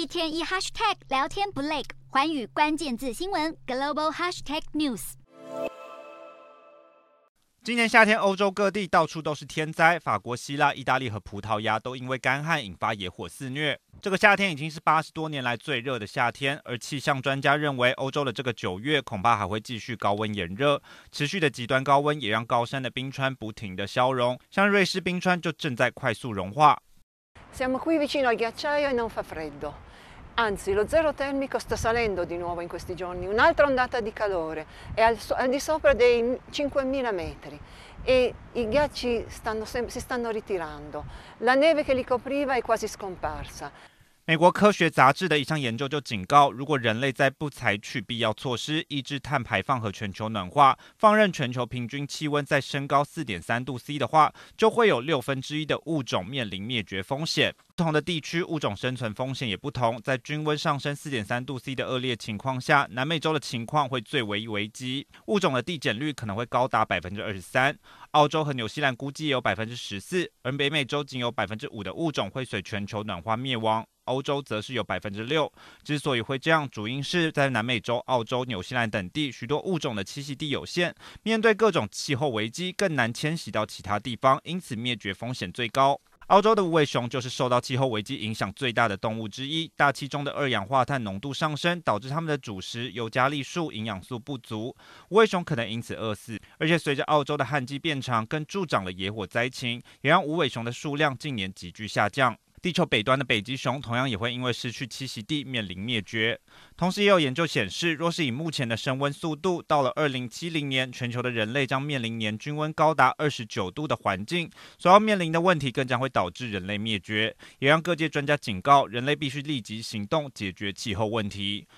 一天一 hashtag 聊天不累，环宇关键字新闻 global hashtag news。今年夏天，欧洲各地到处都是天灾，法国、希腊、意大利和葡萄牙都因为干旱引发野火肆虐。这个夏天已经是八十多年来最热的夏天，而气象专家认为，欧洲的这个九月恐怕还会继续高温炎热，持续的极端高温也让高山的冰川不停的消融，像瑞士冰川就正在快速融化。Anzi, lo zero termico sta salendo di nuovo in questi giorni, un'altra ondata di calore, è al, al di sopra dei 5.000 metri e i ghiacci stanno, si stanno ritirando, la neve che li copriva è quasi scomparsa. 美国科学杂志的一项研究就警告，如果人类在不采取必要措施抑制碳排放和全球暖化，放任全球平均气温再升高四点三度 C 的话，就会有六分之一的物种面临灭绝风险。不同的地区物种生存风险也不同，在均温上升四点三度 C 的恶劣情况下，南美洲的情况会最为危机，物种的递减率可能会高达百分之二十三。澳洲和纽西兰估计也有百分之十四，而北美洲仅有百分之五的物种会随全球暖化灭亡。欧洲则是有百分之六，之所以会这样，主因是在南美洲、澳洲、纽西兰等地，许多物种的栖息地有限，面对各种气候危机，更难迁徙到其他地方，因此灭绝风险最高。澳洲的无尾熊就是受到气候危机影响最大的动物之一，大气中的二氧化碳浓度上升，导致它们的主食尤加利树营养素不足，无尾熊可能因此饿死。而且随着澳洲的旱季变长，更助长了野火灾情，也让无尾熊的数量近年急剧下降。地球北端的北极熊同样也会因为失去栖息地面临灭绝。同时，也有研究显示，若是以目前的升温速度，到了二零七零年，全球的人类将面临年均温高达二十九度的环境，所要面临的问题更将会导致人类灭绝。也让各界专家警告，人类必须立即行动解决气候问题。